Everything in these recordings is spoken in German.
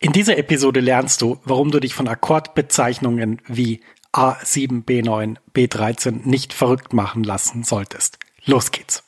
In dieser Episode lernst du, warum du dich von Akkordbezeichnungen wie A7, B9, B13 nicht verrückt machen lassen solltest. Los geht's!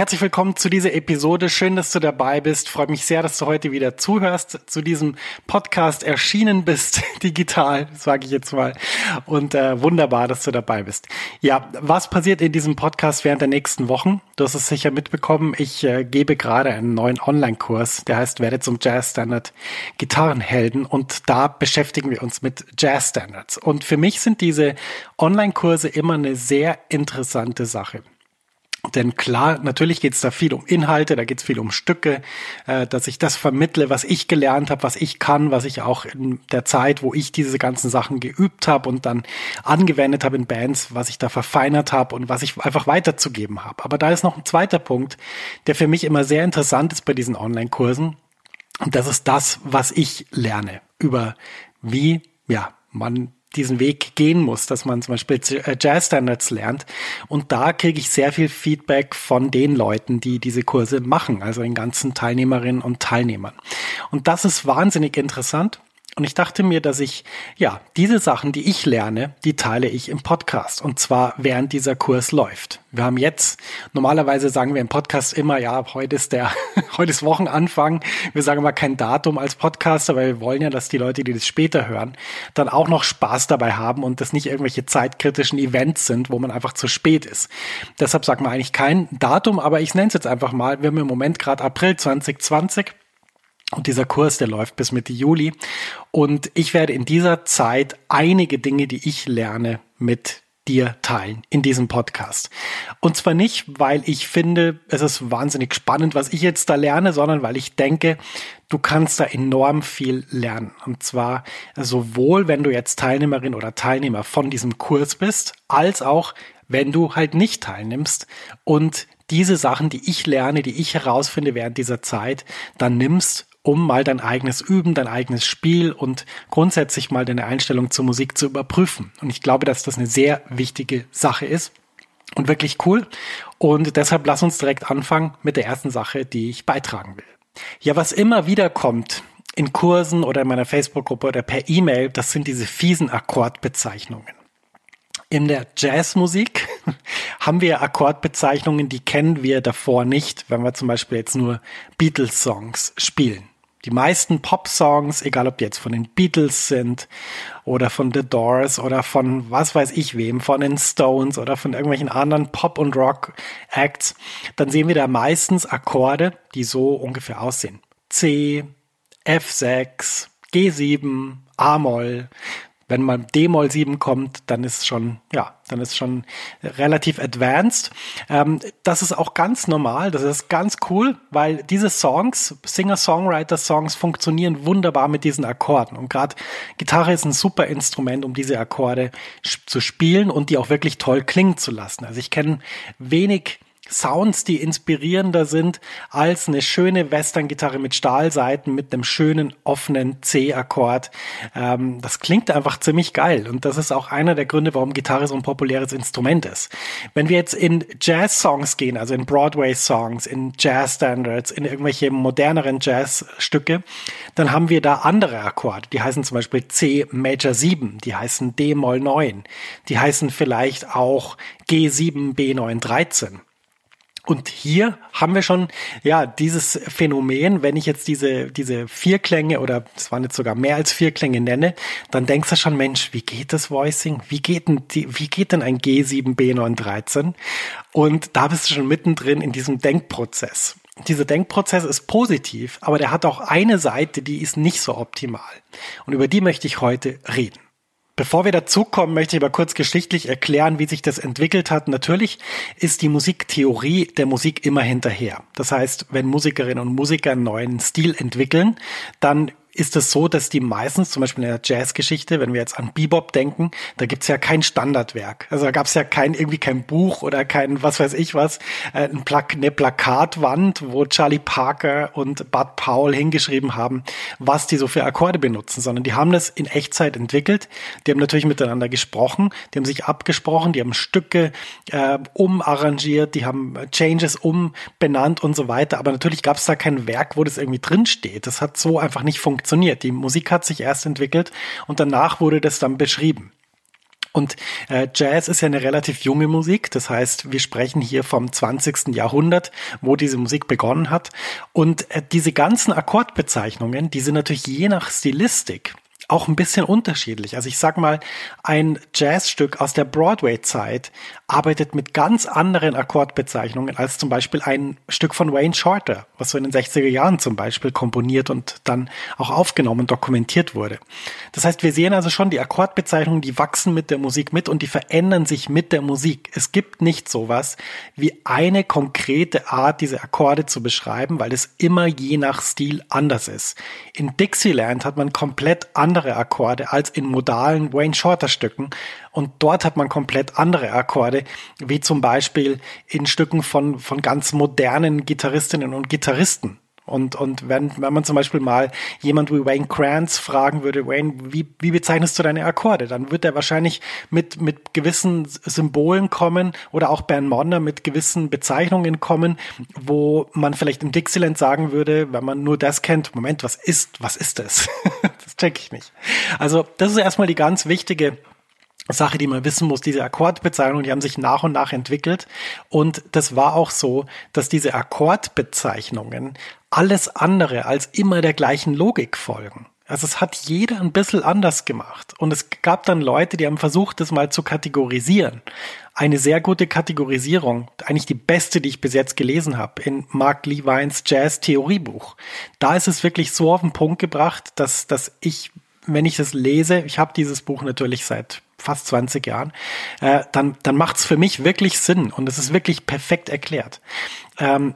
Herzlich willkommen zu dieser Episode. Schön, dass du dabei bist. Freut mich sehr, dass du heute wieder zuhörst, zu diesem Podcast erschienen bist, digital, sage ich jetzt mal. Und äh, wunderbar, dass du dabei bist. Ja, was passiert in diesem Podcast während der nächsten Wochen? Du hast es sicher mitbekommen. Ich äh, gebe gerade einen neuen Online-Kurs, der heißt Werde zum Jazz-Standard Gitarrenhelden. Und da beschäftigen wir uns mit Jazz-Standards. Und für mich sind diese Online-Kurse immer eine sehr interessante Sache. Denn klar, natürlich geht es da viel um Inhalte, da geht es viel um Stücke, äh, dass ich das vermittle, was ich gelernt habe, was ich kann, was ich auch in der Zeit, wo ich diese ganzen Sachen geübt habe und dann angewendet habe in Bands, was ich da verfeinert habe und was ich einfach weiterzugeben habe. Aber da ist noch ein zweiter Punkt, der für mich immer sehr interessant ist bei diesen Online-Kursen. Und das ist das, was ich lerne über wie, ja, man diesen Weg gehen muss, dass man zum Beispiel äh, Jazz Standards lernt. Und da kriege ich sehr viel Feedback von den Leuten, die diese Kurse machen, also den ganzen Teilnehmerinnen und Teilnehmern. Und das ist wahnsinnig interessant. Und ich dachte mir, dass ich, ja, diese Sachen, die ich lerne, die teile ich im Podcast. Und zwar während dieser Kurs läuft. Wir haben jetzt, normalerweise sagen wir im Podcast immer, ja, heute ist der, heute ist Wochenanfang. Wir sagen mal kein Datum als Podcaster, weil wir wollen ja, dass die Leute, die das später hören, dann auch noch Spaß dabei haben und das nicht irgendwelche zeitkritischen Events sind, wo man einfach zu spät ist. Deshalb sagt man eigentlich kein Datum, aber ich nenne es jetzt einfach mal. Wir haben im Moment gerade April 2020. Und dieser Kurs, der läuft bis Mitte Juli. Und ich werde in dieser Zeit einige Dinge, die ich lerne, mit dir teilen in diesem Podcast. Und zwar nicht, weil ich finde, es ist wahnsinnig spannend, was ich jetzt da lerne, sondern weil ich denke, du kannst da enorm viel lernen. Und zwar sowohl, wenn du jetzt Teilnehmerin oder Teilnehmer von diesem Kurs bist, als auch, wenn du halt nicht teilnimmst und diese Sachen, die ich lerne, die ich herausfinde während dieser Zeit, dann nimmst um mal dein eigenes Üben, dein eigenes Spiel und grundsätzlich mal deine Einstellung zur Musik zu überprüfen. Und ich glaube, dass das eine sehr wichtige Sache ist und wirklich cool. Und deshalb lass uns direkt anfangen mit der ersten Sache, die ich beitragen will. Ja, was immer wieder kommt in Kursen oder in meiner Facebook-Gruppe oder per E-Mail, das sind diese fiesen Akkordbezeichnungen. In der Jazzmusik haben wir Akkordbezeichnungen, die kennen wir davor nicht, wenn wir zum Beispiel jetzt nur Beatles-Songs spielen. Die meisten Pop-Songs, egal ob die jetzt von den Beatles sind oder von The Doors oder von was weiß ich wem, von den Stones oder von irgendwelchen anderen Pop- und Rock-Acts, dann sehen wir da meistens Akkorde, die so ungefähr aussehen. C, F6, G7, A-Moll, wenn mal D-Moll 7 kommt, dann ist schon, ja, dann ist schon relativ advanced. Ähm, das ist auch ganz normal, das ist ganz cool, weil diese Songs, Singer-Songwriter-Songs funktionieren wunderbar mit diesen Akkorden. Und gerade Gitarre ist ein super Instrument, um diese Akkorde zu spielen und die auch wirklich toll klingen zu lassen. Also ich kenne wenig Sounds, die inspirierender sind als eine schöne Western-Gitarre mit Stahlseiten mit einem schönen offenen C-Akkord. Ähm, das klingt einfach ziemlich geil und das ist auch einer der Gründe, warum Gitarre so ein populäres Instrument ist. Wenn wir jetzt in Jazz-Songs gehen, also in Broadway-Songs, in Jazz-Standards, in irgendwelche moderneren Jazz-Stücke, dann haben wir da andere Akkorde. Die heißen zum Beispiel C Major 7, die heißen D Moll 9, die heißen vielleicht auch G7 B9 13. Und hier haben wir schon, ja, dieses Phänomen, wenn ich jetzt diese, diese vier Klänge oder es waren jetzt sogar mehr als vier Klänge nenne, dann denkst du schon, Mensch, wie geht das Voicing? Wie geht denn die, wie geht denn ein G7B913? Und da bist du schon mittendrin in diesem Denkprozess. Dieser Denkprozess ist positiv, aber der hat auch eine Seite, die ist nicht so optimal. Und über die möchte ich heute reden. Bevor wir dazukommen, möchte ich aber kurz geschichtlich erklären, wie sich das entwickelt hat. Natürlich ist die Musiktheorie der Musik immer hinterher. Das heißt, wenn Musikerinnen und Musiker einen neuen Stil entwickeln, dann ist es so, dass die meistens, zum Beispiel in der Jazzgeschichte, wenn wir jetzt an Bebop denken, da gibt's ja kein Standardwerk. Also da gab's ja kein, irgendwie kein Buch oder kein, was weiß ich was, äh, ein eine Plakatwand, wo Charlie Parker und Bud Powell hingeschrieben haben, was die so für Akkorde benutzen, sondern die haben das in Echtzeit entwickelt. Die haben natürlich miteinander gesprochen, die haben sich abgesprochen, die haben Stücke äh, umarrangiert, die haben Changes umbenannt und so weiter. Aber natürlich gab's da kein Werk, wo das irgendwie drinsteht. Das hat so einfach nicht funktioniert funktioniert. Die Musik hat sich erst entwickelt und danach wurde das dann beschrieben. Und äh, Jazz ist ja eine relativ junge Musik, das heißt, wir sprechen hier vom 20. Jahrhundert, wo diese Musik begonnen hat. Und äh, diese ganzen Akkordbezeichnungen, die sind natürlich je nach Stilistik auch ein bisschen unterschiedlich. Also ich sag mal, ein Jazzstück aus der Broadway-Zeit arbeitet mit ganz anderen Akkordbezeichnungen als zum Beispiel ein Stück von Wayne Shorter, was so in den 60er Jahren zum Beispiel komponiert und dann auch aufgenommen und dokumentiert wurde. Das heißt, wir sehen also schon die Akkordbezeichnungen, die wachsen mit der Musik mit und die verändern sich mit der Musik. Es gibt nicht sowas wie eine konkrete Art, diese Akkorde zu beschreiben, weil es immer je nach Stil anders ist. In Dixieland hat man komplett andere andere Akkorde als in modalen Wayne Shorter Stücken. Und dort hat man komplett andere Akkorde, wie zum Beispiel in Stücken von, von ganz modernen Gitarristinnen und Gitarristen. Und, und wenn, wenn man zum Beispiel mal jemand wie Wayne Krantz fragen würde, Wayne, wie, wie bezeichnest du deine Akkorde? Dann wird er wahrscheinlich mit, mit gewissen Symbolen kommen oder auch Ben Monder mit gewissen Bezeichnungen kommen, wo man vielleicht im Dixieland sagen würde, wenn man nur das kennt, Moment, was ist, was ist das? das check ich nicht. Also, das ist erstmal die ganz wichtige Sache, die man wissen muss, diese Akkordbezeichnungen, die haben sich nach und nach entwickelt. Und das war auch so, dass diese Akkordbezeichnungen alles andere als immer der gleichen Logik folgen. Also es hat jeder ein bisschen anders gemacht. Und es gab dann Leute, die haben versucht, das mal zu kategorisieren. Eine sehr gute Kategorisierung, eigentlich die beste, die ich bis jetzt gelesen habe, in Mark Levines Jazz-Theoriebuch. Da ist es wirklich so auf den Punkt gebracht, dass, dass ich, wenn ich das lese, ich habe dieses Buch natürlich seit fast 20 Jahren, äh, dann, dann macht es für mich wirklich Sinn und es ist wirklich perfekt erklärt. Ähm,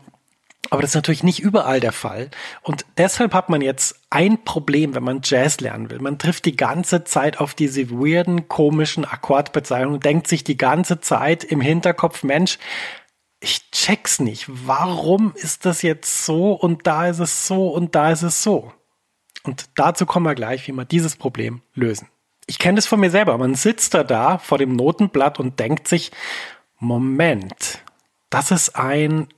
aber das ist natürlich nicht überall der Fall. Und deshalb hat man jetzt ein Problem, wenn man Jazz lernen will. Man trifft die ganze Zeit auf diese weirden, komischen Akkordbezeichnungen, denkt sich die ganze Zeit im Hinterkopf, Mensch, ich check's nicht. Warum ist das jetzt so und da ist es so und da ist es so? Und dazu kommen wir gleich, wie wir dieses Problem lösen. Ich kenne das von mir selber. Man sitzt da da vor dem Notenblatt und denkt sich, Moment, das ist ein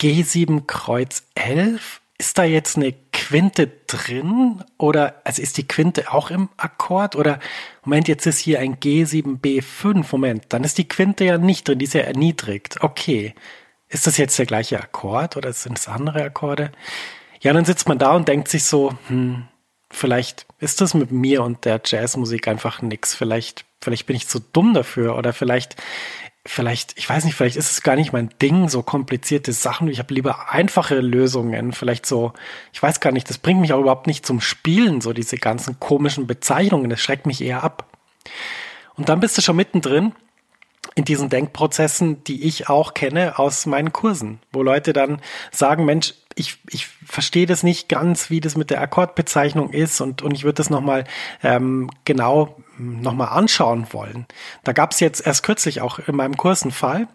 G7 Kreuz 11? Ist da jetzt eine Quinte drin? Oder, also ist die Quinte auch im Akkord? Oder, Moment, jetzt ist hier ein G7 B5. Moment, dann ist die Quinte ja nicht drin, die ist ja erniedrigt. Okay. Ist das jetzt der gleiche Akkord oder sind es andere Akkorde? Ja, dann sitzt man da und denkt sich so, hm, vielleicht ist das mit mir und der Jazzmusik einfach nix. Vielleicht, vielleicht bin ich zu dumm dafür oder vielleicht vielleicht, ich weiß nicht, vielleicht ist es gar nicht mein Ding, so komplizierte Sachen. Ich habe lieber einfache Lösungen. Vielleicht so, ich weiß gar nicht, das bringt mich auch überhaupt nicht zum Spielen, so diese ganzen komischen Bezeichnungen. Das schreckt mich eher ab. Und dann bist du schon mittendrin in diesen Denkprozessen, die ich auch kenne aus meinen Kursen, wo Leute dann sagen, Mensch, ich, ich verstehe das nicht ganz, wie das mit der Akkordbezeichnung ist und, und ich würde das nochmal ähm, genau nochmal anschauen wollen. Da gab es jetzt erst kürzlich auch in meinem Kurs einen Fall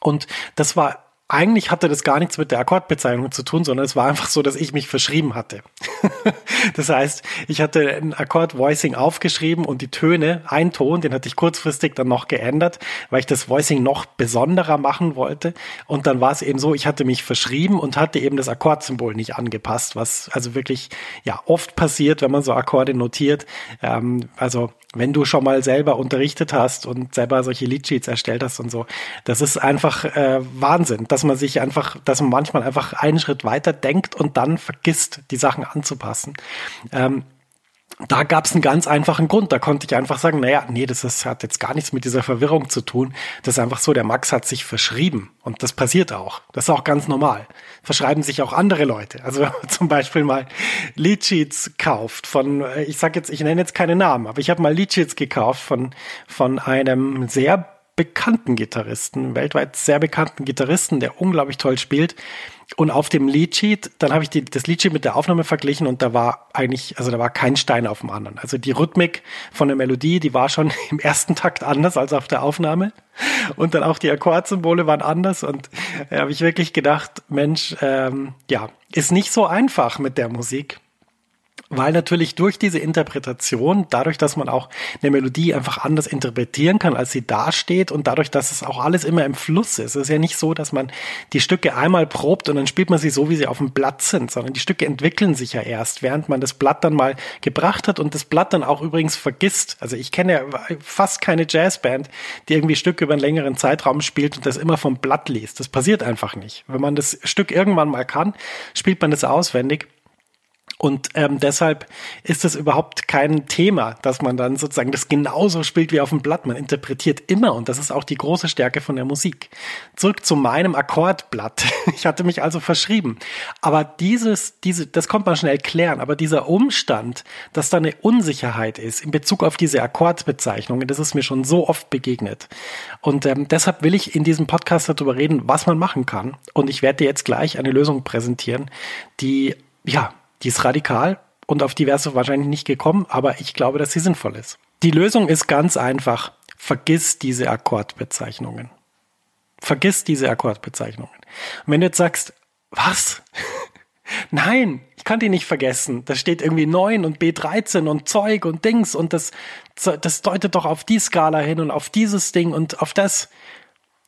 und das war eigentlich hatte das gar nichts mit der Akkordbezeichnung zu tun, sondern es war einfach so, dass ich mich verschrieben hatte. das heißt, ich hatte ein Akkord-Voicing aufgeschrieben und die Töne, ein Ton, den hatte ich kurzfristig dann noch geändert, weil ich das Voicing noch besonderer machen wollte. Und dann war es eben so, ich hatte mich verschrieben und hatte eben das Akkordsymbol nicht angepasst, was also wirklich ja oft passiert, wenn man so Akkorde notiert. Ähm, also wenn du schon mal selber unterrichtet hast und selber solche Leadsheets erstellt hast und so, das ist einfach äh, Wahnsinn, dass man sich einfach, dass man manchmal einfach einen Schritt weiter denkt und dann vergisst, die Sachen anzupassen. Ähm, da gab es einen ganz einfachen Grund. Da konnte ich einfach sagen, naja, nee, das ist, hat jetzt gar nichts mit dieser Verwirrung zu tun. Das ist einfach so, der Max hat sich verschrieben. Und das passiert auch. Das ist auch ganz normal. Verschreiben sich auch andere Leute. Also wenn man zum Beispiel mal Leadsheets kauft von, äh, ich sag jetzt, ich nenne jetzt keine Namen, aber ich habe mal Leadsheets gekauft von, von einem sehr bekannten Gitarristen, weltweit sehr bekannten Gitarristen, der unglaublich toll spielt und auf dem Leadsheet, dann habe ich die, das Leadsheet mit der Aufnahme verglichen und da war eigentlich, also da war kein Stein auf dem anderen. Also die Rhythmik von der Melodie, die war schon im ersten Takt anders als auf der Aufnahme. Und dann auch die Akkordsymbole waren anders und da habe ich wirklich gedacht, Mensch, ähm, ja, ist nicht so einfach mit der Musik weil natürlich durch diese Interpretation, dadurch, dass man auch eine Melodie einfach anders interpretieren kann, als sie dasteht und dadurch, dass es auch alles immer im Fluss ist. Es ist ja nicht so, dass man die Stücke einmal probt und dann spielt man sie so, wie sie auf dem Blatt sind, sondern die Stücke entwickeln sich ja erst, während man das Blatt dann mal gebracht hat und das Blatt dann auch übrigens vergisst. Also ich kenne ja fast keine Jazzband, die irgendwie Stücke über einen längeren Zeitraum spielt und das immer vom Blatt liest. Das passiert einfach nicht. Wenn man das Stück irgendwann mal kann, spielt man das auswendig und ähm, deshalb ist es überhaupt kein Thema, dass man dann sozusagen das genauso spielt wie auf dem Blatt. Man interpretiert immer und das ist auch die große Stärke von der Musik. Zurück zu meinem Akkordblatt. Ich hatte mich also verschrieben. Aber dieses, diese, das kommt man schnell klären. Aber dieser Umstand, dass da eine Unsicherheit ist in Bezug auf diese Akkordbezeichnungen, das ist mir schon so oft begegnet. Und ähm, deshalb will ich in diesem Podcast darüber reden, was man machen kann. Und ich werde dir jetzt gleich eine Lösung präsentieren, die ja die ist radikal und auf du wahrscheinlich nicht gekommen, aber ich glaube, dass sie sinnvoll ist. Die Lösung ist ganz einfach. Vergiss diese Akkordbezeichnungen. Vergiss diese Akkordbezeichnungen. Und wenn du jetzt sagst, was? Nein, ich kann die nicht vergessen. Da steht irgendwie 9 und B13 und Zeug und Dings und das, das deutet doch auf die Skala hin und auf dieses Ding und auf das.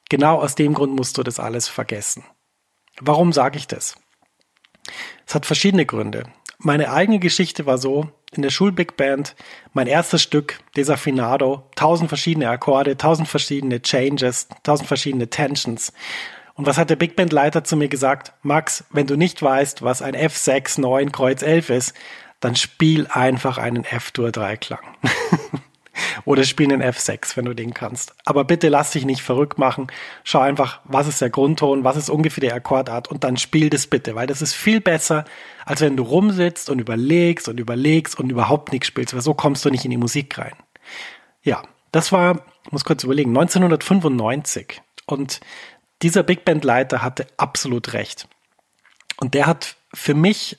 Genau aus dem Grund musst du das alles vergessen. Warum sage ich das? Es hat verschiedene Gründe. Meine eigene Geschichte war so, in der Schulbig Band, mein erstes Stück, Desafinado, tausend verschiedene Akkorde, tausend verschiedene Changes, tausend verschiedene Tensions. Und was hat der Big Band Leiter zu mir gesagt? Max, wenn du nicht weißt, was ein F6, 9, Kreuz 11 ist, dann spiel einfach einen F-Dur-Dreiklang. Oder spiel den F6, wenn du den kannst. Aber bitte lass dich nicht verrückt machen. Schau einfach, was ist der Grundton, was ist ungefähr die Akkordart und dann spiel das bitte, weil das ist viel besser, als wenn du rumsitzt und überlegst und überlegst und überhaupt nichts spielst, weil so kommst du nicht in die Musik rein. Ja, das war, ich muss kurz überlegen, 1995. Und dieser Big Band Leiter hatte absolut recht. Und der hat für mich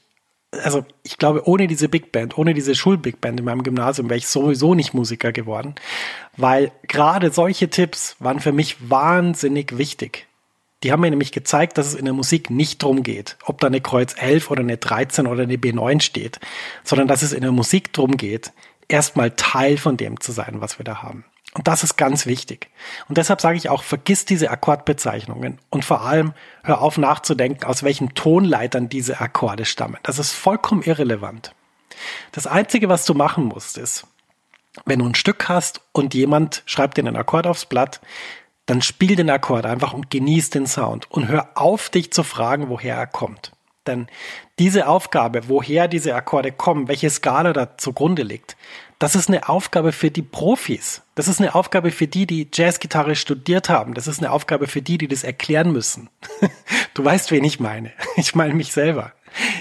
also ich glaube, ohne diese Big Band, ohne diese Schul-Big Band in meinem Gymnasium wäre ich sowieso nicht Musiker geworden, weil gerade solche Tipps waren für mich wahnsinnig wichtig. Die haben mir nämlich gezeigt, dass es in der Musik nicht drum geht, ob da eine Kreuz 11 oder eine 13 oder eine B9 steht, sondern dass es in der Musik drum geht, erstmal Teil von dem zu sein, was wir da haben. Und das ist ganz wichtig. Und deshalb sage ich auch, vergiss diese Akkordbezeichnungen und vor allem hör auf nachzudenken, aus welchen Tonleitern diese Akkorde stammen. Das ist vollkommen irrelevant. Das Einzige, was du machen musst, ist, wenn du ein Stück hast und jemand schreibt dir einen Akkord aufs Blatt, dann spiel den Akkord einfach und genieß den Sound und hör auf, dich zu fragen, woher er kommt. Denn diese Aufgabe, woher diese Akkorde kommen, welche Skala da zugrunde liegt, das ist eine Aufgabe für die Profis. Das ist eine Aufgabe für die, die Jazzgitarre studiert haben. Das ist eine Aufgabe für die, die das erklären müssen. Du weißt, wen ich meine. Ich meine mich selber.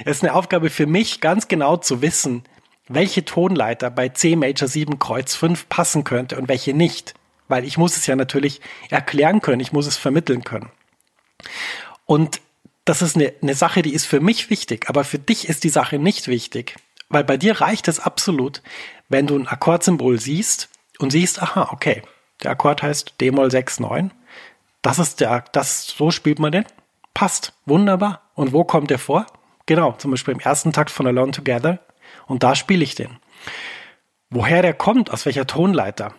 Es ist eine Aufgabe für mich, ganz genau zu wissen, welche Tonleiter bei C Major 7 Kreuz 5 passen könnte und welche nicht. Weil ich muss es ja natürlich erklären können, ich muss es vermitteln können. Und das ist eine, eine Sache, die ist für mich wichtig, aber für dich ist die Sache nicht wichtig. Weil bei dir reicht es absolut, wenn du ein Akkordsymbol siehst und siehst, aha, okay, der Akkord heißt D-Moll 6-9. Das ist der, das, so spielt man den. Passt. Wunderbar. Und wo kommt der vor? Genau, zum Beispiel im ersten Takt von Alone Together. Und da spiele ich den. Woher der kommt, aus welcher Tonleiter,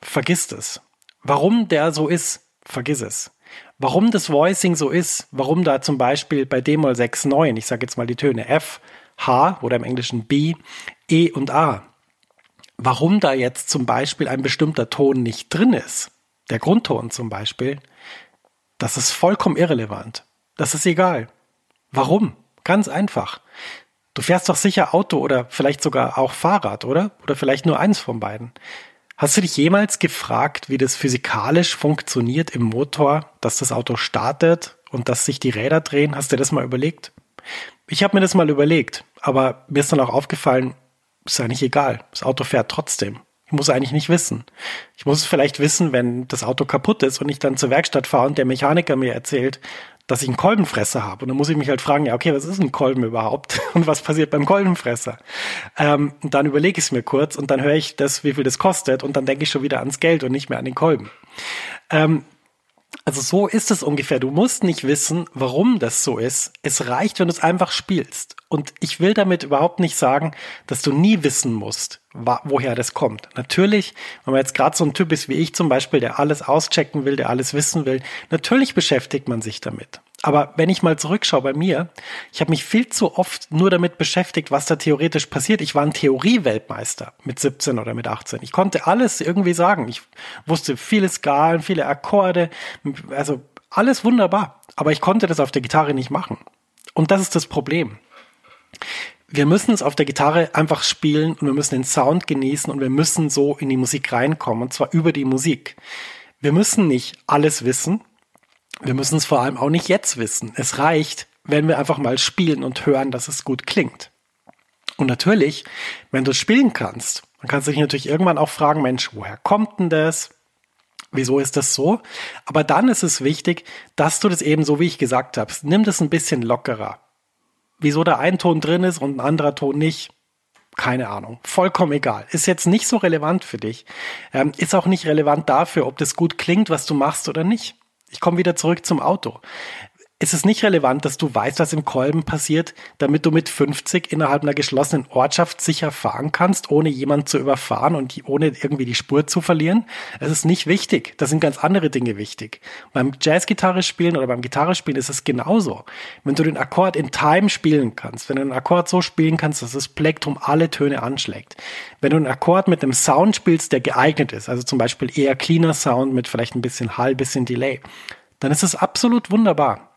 vergiss es. Warum der so ist, vergiss es. Warum das Voicing so ist, warum da zum Beispiel bei D-Moll 6-9, ich sage jetzt mal die Töne F, H oder im Englischen B, E und A, warum da jetzt zum Beispiel ein bestimmter Ton nicht drin ist, der Grundton zum Beispiel, das ist vollkommen irrelevant. Das ist egal. Warum? Ganz einfach. Du fährst doch sicher Auto oder vielleicht sogar auch Fahrrad, oder? Oder vielleicht nur eins von beiden. Hast du dich jemals gefragt, wie das physikalisch funktioniert im Motor, dass das Auto startet und dass sich die Räder drehen? Hast du das mal überlegt? Ich habe mir das mal überlegt, aber mir ist dann auch aufgefallen, ist eigentlich egal. Das Auto fährt trotzdem. Ich muss eigentlich nicht wissen. Ich muss es vielleicht wissen, wenn das Auto kaputt ist und ich dann zur Werkstatt fahre und der Mechaniker mir erzählt, dass ich einen Kolbenfresser habe. Und dann muss ich mich halt fragen, ja, okay, was ist ein Kolben überhaupt? Und was passiert beim Kolbenfresser? Ähm, und dann überlege ich es mir kurz und dann höre ich das, wie viel das kostet und dann denke ich schon wieder ans Geld und nicht mehr an den Kolben. Ähm, also so ist es ungefähr. Du musst nicht wissen, warum das so ist. Es reicht, wenn du es einfach spielst. Und ich will damit überhaupt nicht sagen, dass du nie wissen musst, woher das kommt. Natürlich, wenn man jetzt gerade so ein Typ ist wie ich zum Beispiel, der alles auschecken will, der alles wissen will, natürlich beschäftigt man sich damit. Aber wenn ich mal zurückschaue bei mir, ich habe mich viel zu oft nur damit beschäftigt, was da theoretisch passiert. Ich war ein Theorie-Weltmeister mit 17 oder mit 18. Ich konnte alles irgendwie sagen. Ich wusste viele Skalen, viele Akkorde, also alles wunderbar. Aber ich konnte das auf der Gitarre nicht machen. Und das ist das Problem. Wir müssen es auf der Gitarre einfach spielen und wir müssen den Sound genießen und wir müssen so in die Musik reinkommen und zwar über die Musik. Wir müssen nicht alles wissen, wir müssen es vor allem auch nicht jetzt wissen. Es reicht, wenn wir einfach mal spielen und hören, dass es gut klingt. Und natürlich, wenn du spielen kannst, dann kannst du dich natürlich irgendwann auch fragen, Mensch, woher kommt denn das? Wieso ist das so? Aber dann ist es wichtig, dass du das eben so, wie ich gesagt habe, nimm das ein bisschen lockerer. Wieso da ein Ton drin ist und ein anderer Ton nicht, keine Ahnung. Vollkommen egal. Ist jetzt nicht so relevant für dich. Ähm, ist auch nicht relevant dafür, ob das gut klingt, was du machst oder nicht. Ich komme wieder zurück zum Auto ist es nicht relevant, dass du weißt, was im Kolben passiert, damit du mit 50 innerhalb einer geschlossenen Ortschaft sicher fahren kannst, ohne jemanden zu überfahren und ohne irgendwie die Spur zu verlieren. Es ist nicht wichtig. Da sind ganz andere Dinge wichtig. Beim Jazzgitarre spielen oder beim Gitarre spielen ist es genauso. Wenn du den Akkord in Time spielen kannst, wenn du den Akkord so spielen kannst, dass das Plektrum alle Töne anschlägt. Wenn du einen Akkord mit einem Sound spielst, der geeignet ist, also zum Beispiel eher cleaner Sound mit vielleicht ein bisschen Hall, bisschen Delay, dann ist es absolut wunderbar.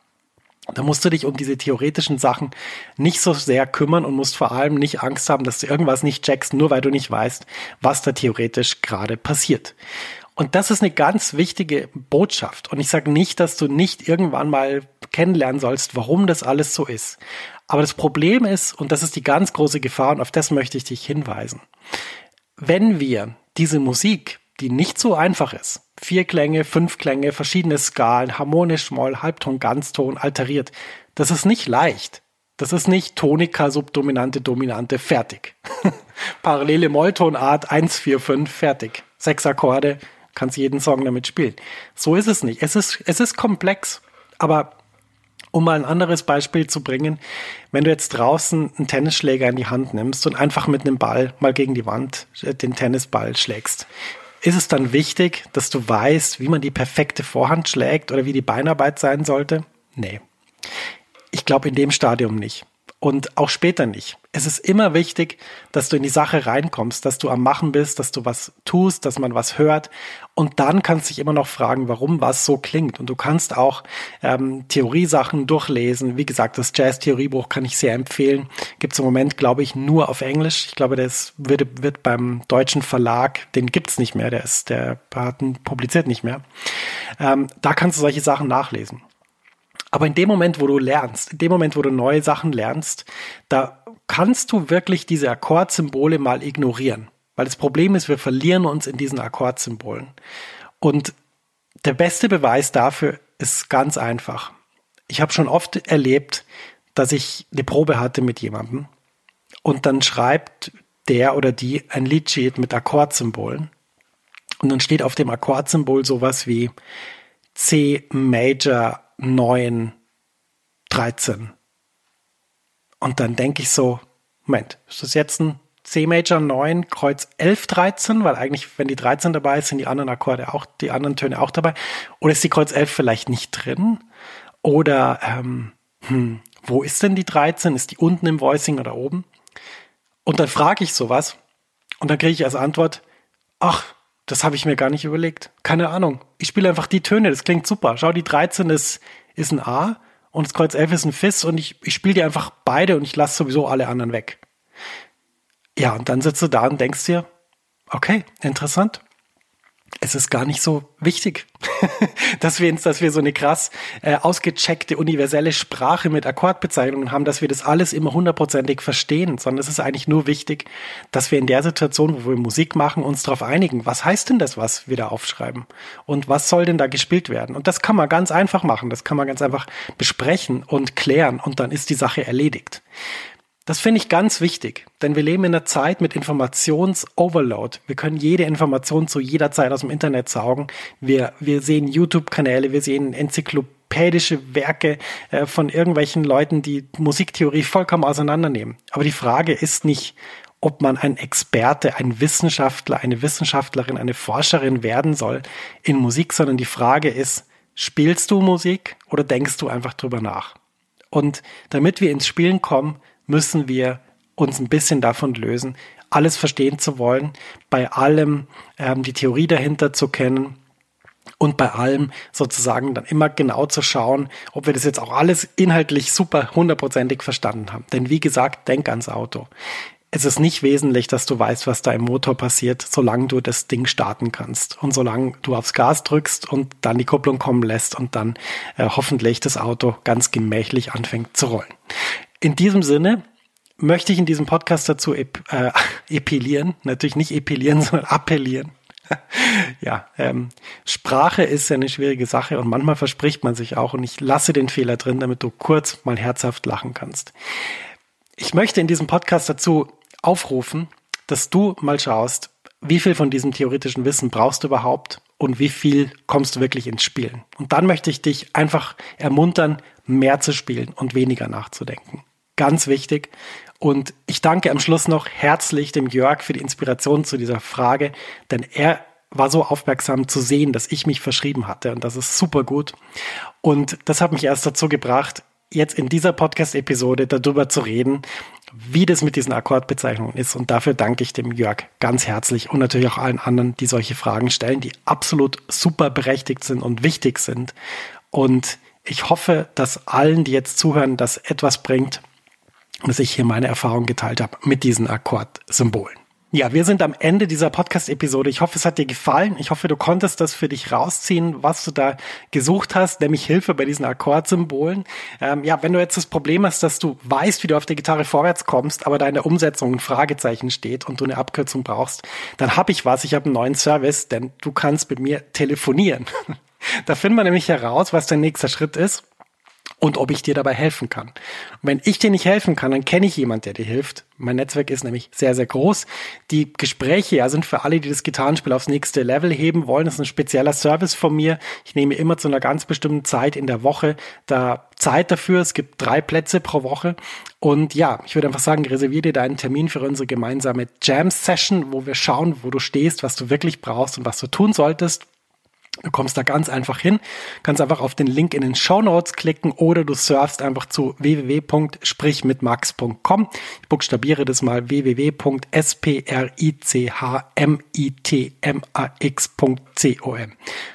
Da musst du dich um diese theoretischen Sachen nicht so sehr kümmern und musst vor allem nicht Angst haben, dass du irgendwas nicht checkst, nur weil du nicht weißt, was da theoretisch gerade passiert. Und das ist eine ganz wichtige Botschaft. Und ich sage nicht, dass du nicht irgendwann mal kennenlernen sollst, warum das alles so ist. Aber das Problem ist, und das ist die ganz große Gefahr, und auf das möchte ich dich hinweisen, wenn wir diese Musik, die nicht so einfach ist, vier Klänge, fünf Klänge, verschiedene Skalen, harmonisch, Moll, Halbton, Ganzton, alteriert. Das ist nicht leicht. Das ist nicht Tonika, Subdominante, Dominante, fertig. Parallele Molltonart 1, 4, 5, fertig. Sechs Akkorde, kannst jeden Song damit spielen. So ist es nicht. Es ist, es ist komplex. Aber um mal ein anderes Beispiel zu bringen, wenn du jetzt draußen einen Tennisschläger in die Hand nimmst und einfach mit einem Ball mal gegen die Wand äh, den Tennisball schlägst, ist es dann wichtig, dass du weißt, wie man die perfekte Vorhand schlägt oder wie die Beinarbeit sein sollte? Nee. Ich glaube in dem Stadium nicht. Und auch später nicht. Es ist immer wichtig, dass du in die Sache reinkommst, dass du am Machen bist, dass du was tust, dass man was hört. Und dann kannst du dich immer noch fragen, warum was so klingt. Und du kannst auch ähm, Theoriesachen durchlesen. Wie gesagt, das Jazz-Theoriebuch kann ich sehr empfehlen. Gibt es im Moment, glaube ich, nur auf Englisch. Ich glaube, das wird, wird beim deutschen Verlag, den gibt's nicht mehr, der ist, der hat publiziert nicht mehr. Ähm, da kannst du solche Sachen nachlesen. Aber in dem Moment, wo du lernst, in dem Moment, wo du neue Sachen lernst, da kannst du wirklich diese Akkordsymbole mal ignorieren. Weil das Problem ist, wir verlieren uns in diesen Akkordsymbolen. Und der beste Beweis dafür ist ganz einfach. Ich habe schon oft erlebt, dass ich eine Probe hatte mit jemandem und dann schreibt der oder die ein Liedsheet mit Akkordsymbolen und dann steht auf dem Akkordsymbol sowas wie C Major 9 13 und dann denke ich so, Moment, ist das jetzt ein C Major 9, Kreuz 11, 13? Weil eigentlich, wenn die 13 dabei ist, sind die anderen Akkorde auch, die anderen Töne auch dabei. Oder ist die Kreuz 11 vielleicht nicht drin? Oder, ähm, hm, wo ist denn die 13? Ist die unten im Voicing oder oben? Und dann frage ich sowas und dann kriege ich als Antwort, ach, das habe ich mir gar nicht überlegt. Keine Ahnung. Ich spiele einfach die Töne, das klingt super. Schau, die 13 ist, ist ein A und das Kreuz 11 ist ein Fis und ich, ich spiele dir einfach beide und ich lasse sowieso alle anderen weg. Ja, und dann sitzt du da und denkst dir, okay, interessant es ist gar nicht so wichtig, dass wir uns, dass wir so eine krass äh, ausgecheckte universelle Sprache mit Akkordbezeichnungen haben, dass wir das alles immer hundertprozentig verstehen, sondern es ist eigentlich nur wichtig, dass wir in der Situation, wo wir Musik machen, uns darauf einigen, was heißt denn das, was wir da aufschreiben und was soll denn da gespielt werden? Und das kann man ganz einfach machen, das kann man ganz einfach besprechen und klären und dann ist die Sache erledigt. Das finde ich ganz wichtig, denn wir leben in einer Zeit mit Informations-Overload. Wir können jede Information zu jeder Zeit aus dem Internet saugen. Wir, wir sehen YouTube-Kanäle, wir sehen enzyklopädische Werke äh, von irgendwelchen Leuten, die Musiktheorie vollkommen auseinandernehmen. Aber die Frage ist nicht, ob man ein Experte, ein Wissenschaftler, eine Wissenschaftlerin, eine Forscherin werden soll in Musik, sondern die Frage ist, spielst du Musik oder denkst du einfach drüber nach? Und damit wir ins Spielen kommen, müssen wir uns ein bisschen davon lösen, alles verstehen zu wollen, bei allem ähm, die Theorie dahinter zu kennen und bei allem sozusagen dann immer genau zu schauen, ob wir das jetzt auch alles inhaltlich super hundertprozentig verstanden haben. Denn wie gesagt, denk ans Auto. Es ist nicht wesentlich, dass du weißt, was da im Motor passiert, solange du das Ding starten kannst und solange du aufs Gas drückst und dann die Kupplung kommen lässt und dann äh, hoffentlich das Auto ganz gemächlich anfängt zu rollen. In diesem Sinne möchte ich in diesem Podcast dazu ep äh, epilieren, natürlich nicht epilieren, sondern appellieren. ja, ähm, Sprache ist ja eine schwierige Sache und manchmal verspricht man sich auch und ich lasse den Fehler drin, damit du kurz mal herzhaft lachen kannst. Ich möchte in diesem Podcast dazu aufrufen, dass du mal schaust, wie viel von diesem theoretischen Wissen brauchst du überhaupt und wie viel kommst du wirklich ins Spielen. Und dann möchte ich dich einfach ermuntern, mehr zu spielen und weniger nachzudenken. Ganz wichtig. Und ich danke am Schluss noch herzlich dem Jörg für die Inspiration zu dieser Frage, denn er war so aufmerksam zu sehen, dass ich mich verschrieben hatte und das ist super gut. Und das hat mich erst dazu gebracht, jetzt in dieser Podcast-Episode darüber zu reden, wie das mit diesen Akkordbezeichnungen ist. Und dafür danke ich dem Jörg ganz herzlich und natürlich auch allen anderen, die solche Fragen stellen, die absolut super berechtigt sind und wichtig sind. Und ich hoffe, dass allen, die jetzt zuhören, das etwas bringt, dass ich hier meine Erfahrung geteilt habe mit diesen Akkordsymbolen. Ja, wir sind am Ende dieser Podcast-Episode. Ich hoffe, es hat dir gefallen. Ich hoffe, du konntest das für dich rausziehen, was du da gesucht hast, nämlich Hilfe bei diesen Akkordsymbolen. Ähm, ja, wenn du jetzt das Problem hast, dass du weißt, wie du auf der Gitarre vorwärts kommst, aber da in der Umsetzung ein Fragezeichen steht und du eine Abkürzung brauchst, dann habe ich was. Ich habe einen neuen Service, denn du kannst mit mir telefonieren. da finden wir nämlich heraus, was dein nächster Schritt ist und ob ich dir dabei helfen kann. Und wenn ich dir nicht helfen kann, dann kenne ich jemand, der dir hilft. Mein Netzwerk ist nämlich sehr, sehr groß. Die Gespräche ja, sind für alle, die das Gitarrenspiel aufs nächste Level heben wollen. Das ist ein spezieller Service von mir. Ich nehme immer zu einer ganz bestimmten Zeit in der Woche da Zeit dafür. Es gibt drei Plätze pro Woche. Und ja, ich würde einfach sagen, reserviere dir deinen Termin für unsere gemeinsame Jam-Session, wo wir schauen, wo du stehst, was du wirklich brauchst und was du tun solltest Du kommst da ganz einfach hin, kannst einfach auf den Link in den Show Notes klicken oder du surfst einfach zu www.sprichmitmax.com. Ich buchstabiere das mal www.sprichmitmax.com.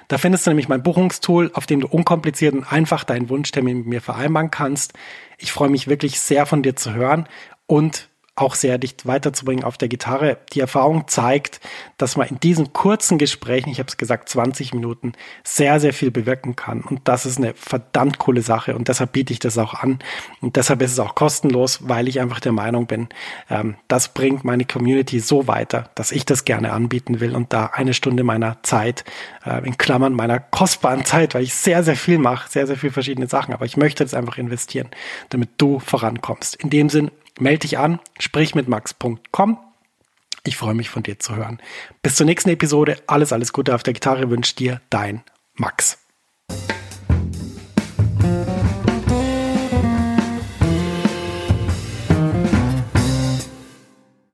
Da findest du nämlich mein Buchungstool, auf dem du unkompliziert und einfach deinen Wunschtermin mit mir vereinbaren kannst. Ich freue mich wirklich sehr von dir zu hören und auch sehr dich weiterzubringen auf der Gitarre. Die Erfahrung zeigt, dass man in diesen kurzen Gesprächen, ich habe es gesagt, 20 Minuten, sehr, sehr viel bewirken kann. Und das ist eine verdammt coole Sache. Und deshalb biete ich das auch an. Und deshalb ist es auch kostenlos, weil ich einfach der Meinung bin, ähm, das bringt meine Community so weiter, dass ich das gerne anbieten will und da eine Stunde meiner Zeit, äh, in Klammern meiner kostbaren Zeit, weil ich sehr, sehr viel mache, sehr, sehr viele verschiedene Sachen, aber ich möchte das einfach investieren, damit du vorankommst. In dem Sinn, melde dich an, sprich mit max.com. Ich freue mich von dir zu hören. Bis zur nächsten Episode. Alles, alles Gute auf der Gitarre wünscht dir dein Max.